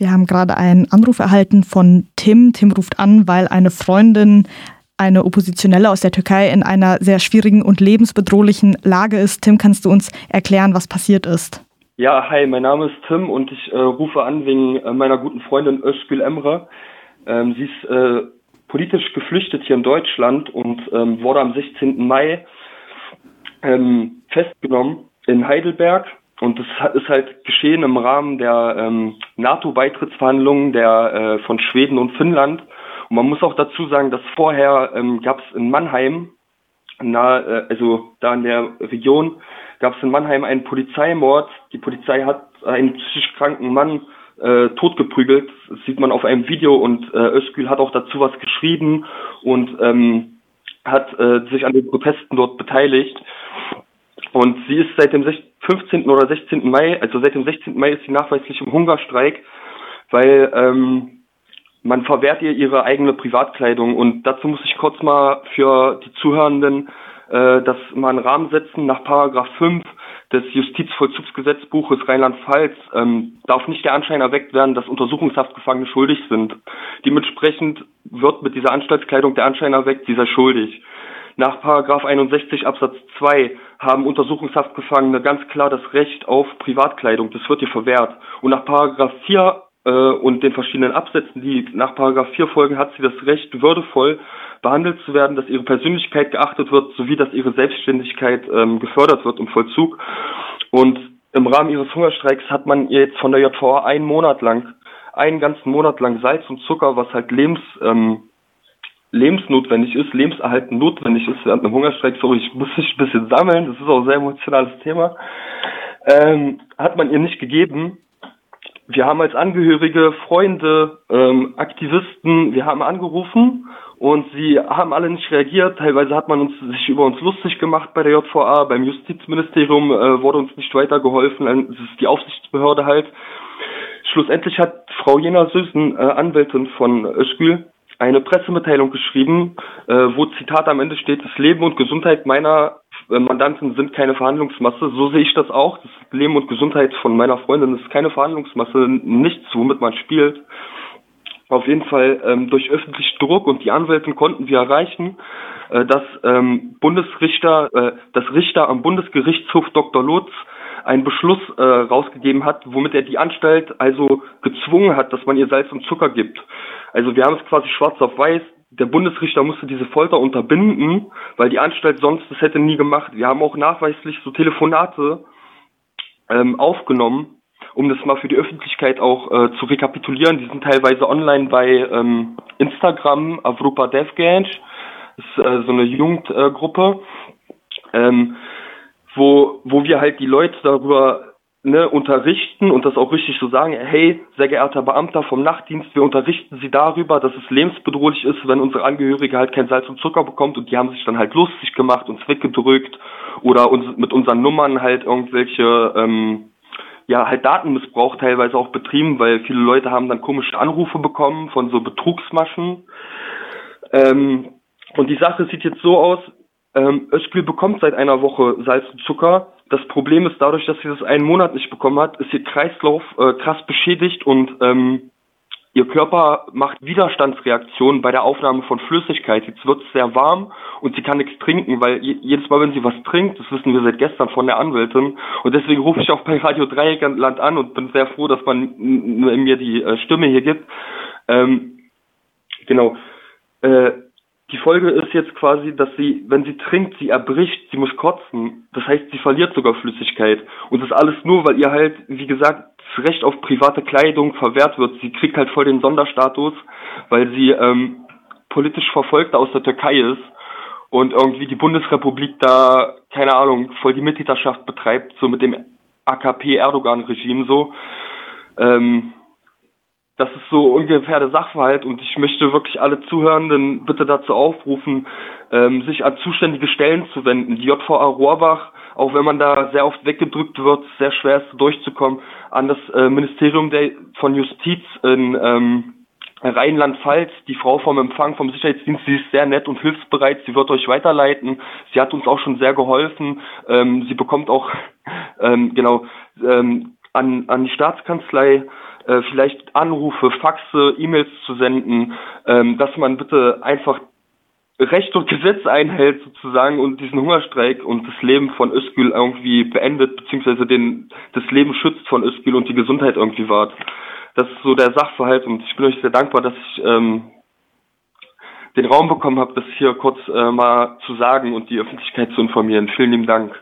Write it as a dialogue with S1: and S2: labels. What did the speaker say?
S1: Wir haben gerade einen Anruf erhalten von Tim. Tim ruft an, weil eine Freundin, eine Oppositionelle aus der Türkei, in einer sehr schwierigen und lebensbedrohlichen Lage ist. Tim, kannst du uns erklären, was passiert ist?
S2: Ja, hi, mein Name ist Tim und ich äh, rufe an wegen äh, meiner guten Freundin Özgül Emre. Ähm, sie ist äh, politisch geflüchtet hier in Deutschland und ähm, wurde am 16. Mai ähm, festgenommen in Heidelberg und das ist halt geschehen im Rahmen der ähm, NATO-Beitrittsverhandlungen der äh, von Schweden und Finnland. Und man muss auch dazu sagen, dass vorher ähm, gab es in Mannheim, na, äh, also da in der Region, gab es in Mannheim einen Polizeimord. Die Polizei hat einen psychisch kranken Mann äh, totgeprügelt. Das sieht man auf einem Video und äh, Özgül hat auch dazu was geschrieben und ähm, hat äh, sich an den Protesten dort beteiligt. Und sie ist seit dem 15. oder 16. Mai, also seit dem 16. Mai ist sie nachweislich im Hungerstreik, weil ähm, man verwehrt ihr ihre eigene Privatkleidung. Und dazu muss ich kurz mal für die Zuhörenden äh, das mal einen Rahmen setzen. Nach Paragraph 5 des Justizvollzugsgesetzbuches Rheinland-Pfalz ähm, darf nicht der Anschein erweckt werden, dass Untersuchungshaftgefangene schuldig sind. Dementsprechend wird mit dieser Anstaltskleidung der Anschein erweckt, sie sei schuldig. Nach Paragraph 61 Absatz 2 haben Untersuchungshaftgefangene ganz klar das Recht auf Privatkleidung. Das wird ihr verwehrt. Und nach Paragraph 4 äh, und den verschiedenen Absätzen, die nach Paragraph 4 folgen, hat sie das Recht, würdevoll behandelt zu werden, dass ihre Persönlichkeit geachtet wird, sowie dass ihre Selbstständigkeit ähm, gefördert wird im Vollzug. Und im Rahmen ihres Hungerstreiks hat man ihr jetzt von der JVA einen Monat lang, einen ganzen Monat lang Salz und Zucker, was halt lebens, ähm, lebensnotwendig ist, lebenserhaltend notwendig ist während einem Hungerstreik. Sorry, ich muss mich ein bisschen sammeln, das ist auch ein sehr emotionales Thema. Ähm, hat man ihr nicht gegeben. Wir haben als Angehörige, Freunde, ähm, Aktivisten, wir haben angerufen und sie haben alle nicht reagiert. Teilweise hat man uns sich über uns lustig gemacht bei der JVA, beim Justizministerium äh, wurde uns nicht weitergeholfen. Es ist die Aufsichtsbehörde halt. Schlussendlich hat Frau Jena Süßen, äh, Anwältin von Öschgül, eine Pressemitteilung geschrieben, äh, wo Zitat am Ende steht, das Leben und Gesundheit meiner äh, Mandanten sind keine Verhandlungsmasse. So sehe ich das auch. Das Leben und Gesundheit von meiner Freundin ist keine Verhandlungsmasse, nichts, womit man spielt. Auf jeden Fall ähm, durch öffentlichen Druck und die Anwältin konnten wir erreichen, äh, dass ähm, Bundesrichter, äh, das Richter am Bundesgerichtshof Dr. Lutz einen Beschluss äh, rausgegeben hat, womit er die Anstalt also gezwungen hat, dass man ihr Salz und Zucker gibt. Also wir haben es quasi schwarz auf weiß. Der Bundesrichter musste diese Folter unterbinden, weil die Anstalt sonst das hätte nie gemacht. Wir haben auch nachweislich so Telefonate ähm, aufgenommen, um das mal für die Öffentlichkeit auch äh, zu rekapitulieren. Die sind teilweise online bei ähm, Instagram, Avrupa DevGange. Das ist äh, so eine Jugendgruppe, äh, ähm, wo, wo wir halt die Leute darüber ne, unterrichten und das auch richtig so sagen, hey, sehr geehrter Beamter vom Nachtdienst, wir unterrichten Sie darüber, dass es lebensbedrohlich ist, wenn unsere Angehörige halt kein Salz und Zucker bekommt und die haben sich dann halt lustig gemacht, uns weggedrückt oder uns mit unseren Nummern halt irgendwelche ähm, ja, halt Datenmissbrauch teilweise auch betrieben, weil viele Leute haben dann komische Anrufe bekommen von so Betrugsmaschen. Ähm, und die Sache sieht jetzt so aus, ähm, Özgül bekommt seit einer Woche Salz und Zucker. Das Problem ist dadurch, dass sie das einen Monat nicht bekommen hat, ist ihr Kreislauf äh, krass beschädigt und ähm, ihr Körper macht Widerstandsreaktionen bei der Aufnahme von Flüssigkeit. Jetzt wird es sehr warm und sie kann nichts trinken, weil jedes Mal, wenn sie was trinkt, das wissen wir seit gestern von der Anwältin, und deswegen rufe ich auch bei Radio Dreieckland an und bin sehr froh, dass man mir die äh, Stimme hier gibt. Ähm, genau. Äh, die Folge ist jetzt quasi, dass sie, wenn sie trinkt, sie erbricht, sie muss kotzen. Das heißt, sie verliert sogar Flüssigkeit. Und das alles nur, weil ihr halt, wie gesagt, das Recht auf private Kleidung verwehrt wird. Sie kriegt halt voll den Sonderstatus, weil sie ähm, politisch Verfolgte aus der Türkei ist und irgendwie die Bundesrepublik da, keine Ahnung, voll die Mittäterschaft betreibt, so mit dem AKP-Erdogan-Regime so. Ähm, das ist so ungefähr der Sachverhalt und ich möchte wirklich alle Zuhörenden bitte dazu aufrufen, ähm, sich an zuständige Stellen zu wenden. Die JVA Rohrbach, auch wenn man da sehr oft weggedrückt wird, sehr schwer ist durchzukommen, an das äh, Ministerium der, von Justiz in ähm, Rheinland-Pfalz, die Frau vom Empfang vom Sicherheitsdienst, sie ist sehr nett und hilfsbereit, sie wird euch weiterleiten. Sie hat uns auch schon sehr geholfen. Ähm, sie bekommt auch ähm, genau ähm, an, an die Staatskanzlei äh, vielleicht Anrufe, Faxe, E-Mails zu senden, ähm, dass man bitte einfach Recht und Gesetz einhält sozusagen und diesen Hungerstreik und das Leben von Özgül irgendwie beendet, beziehungsweise den, das Leben schützt von Özgül und die Gesundheit irgendwie wahrt. Das ist so der Sachverhalt und ich bin euch sehr dankbar, dass ich ähm, den Raum bekommen habe, das hier kurz äh, mal zu sagen und die Öffentlichkeit zu informieren. Vielen lieben Dank.